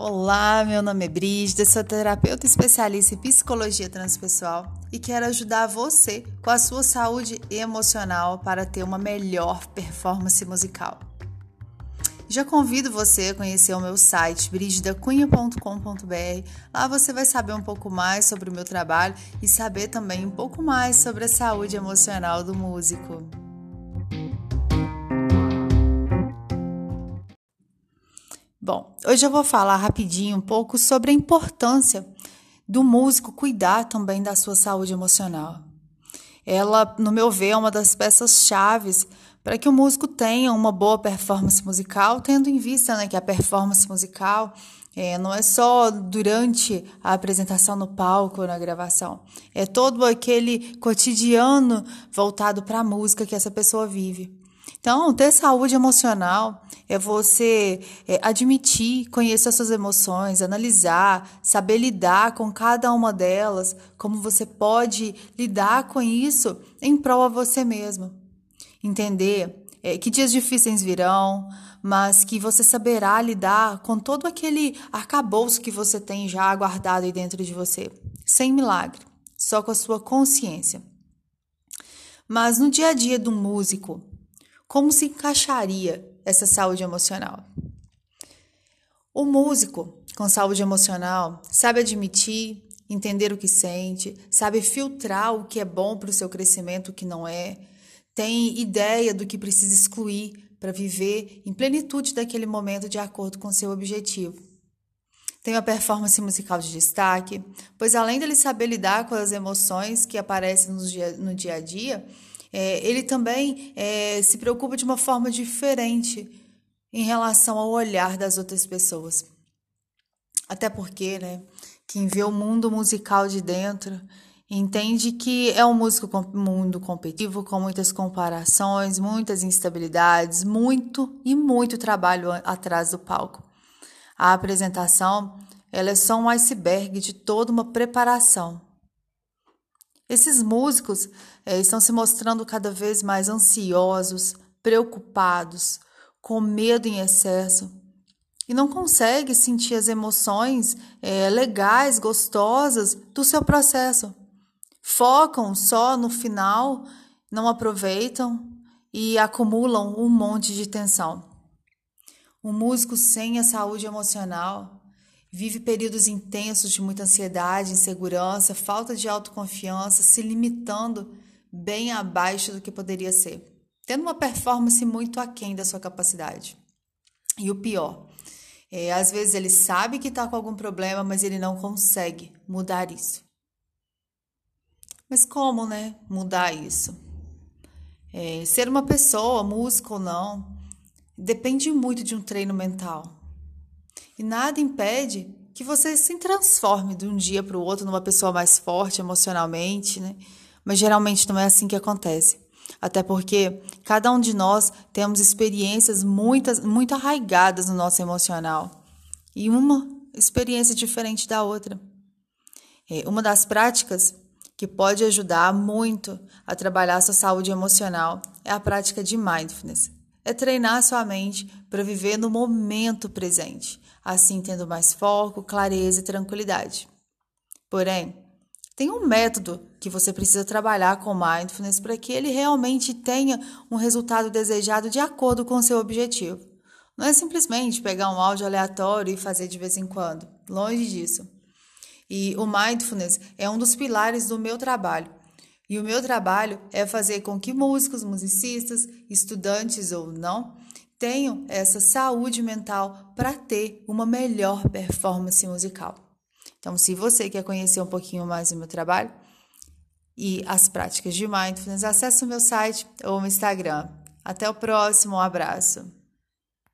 Olá, meu nome é Brígida, sou terapeuta especialista em psicologia transpessoal e quero ajudar você com a sua saúde emocional para ter uma melhor performance musical. Já convido você a conhecer o meu site brigidacunha.com.br. Lá você vai saber um pouco mais sobre o meu trabalho e saber também um pouco mais sobre a saúde emocional do músico. Bom, hoje eu vou falar rapidinho um pouco sobre a importância do músico cuidar também da sua saúde emocional. Ela, no meu ver, é uma das peças chaves para que o músico tenha uma boa performance musical, tendo em vista né, que a performance musical é, não é só durante a apresentação no palco ou na gravação, é todo aquele cotidiano voltado para a música que essa pessoa vive. Então, ter saúde emocional é você é, admitir, conhecer as suas emoções, analisar, saber lidar com cada uma delas, como você pode lidar com isso em prol a você mesmo. Entender é, que dias difíceis virão, mas que você saberá lidar com todo aquele arcabouço que você tem já guardado aí dentro de você, sem milagre, só com a sua consciência. Mas no dia a dia do músico, como se encaixaria essa saúde emocional? O músico com saúde emocional sabe admitir, entender o que sente, sabe filtrar o que é bom para o seu crescimento, o que não é, tem ideia do que precisa excluir para viver em plenitude daquele momento de acordo com seu objetivo. Tem uma performance musical de destaque, pois além dele saber lidar com as emoções que aparecem no dia, no dia a dia, é, ele também é, se preocupa de uma forma diferente em relação ao olhar das outras pessoas. Até porque, né, quem vê o mundo musical de dentro entende que é um músico um mundo competitivo com muitas comparações, muitas instabilidades, muito e muito trabalho atrás do palco. A apresentação, ela é só um iceberg de toda uma preparação esses músicos é, estão se mostrando cada vez mais ansiosos, preocupados, com medo em excesso e não conseguem sentir as emoções é, legais, gostosas do seu processo. Focam só no final, não aproveitam e acumulam um monte de tensão. Um músico sem a saúde emocional Vive períodos intensos de muita ansiedade, insegurança, falta de autoconfiança, se limitando bem abaixo do que poderia ser, tendo uma performance muito aquém da sua capacidade. E o pior, é, às vezes ele sabe que está com algum problema, mas ele não consegue mudar isso. Mas como, né, mudar isso? É, ser uma pessoa, músico ou não, depende muito de um treino mental. E nada impede que você se transforme de um dia para o outro numa pessoa mais forte emocionalmente, né? Mas geralmente não é assim que acontece. Até porque cada um de nós temos experiências muitas, muito arraigadas no nosso emocional. E uma experiência diferente da outra. É, uma das práticas que pode ajudar muito a trabalhar a sua saúde emocional é a prática de mindfulness. É treinar sua mente para viver no momento presente, assim tendo mais foco, clareza e tranquilidade. Porém, tem um método que você precisa trabalhar com mindfulness para que ele realmente tenha um resultado desejado de acordo com o seu objetivo. Não é simplesmente pegar um áudio aleatório e fazer de vez em quando. Longe disso. E o mindfulness é um dos pilares do meu trabalho. E o meu trabalho é fazer com que músicos, musicistas, estudantes ou não, tenham essa saúde mental para ter uma melhor performance musical. Então, se você quer conhecer um pouquinho mais do meu trabalho e as práticas de mindfulness, acesse o meu site ou o meu Instagram. Até o próximo, um abraço.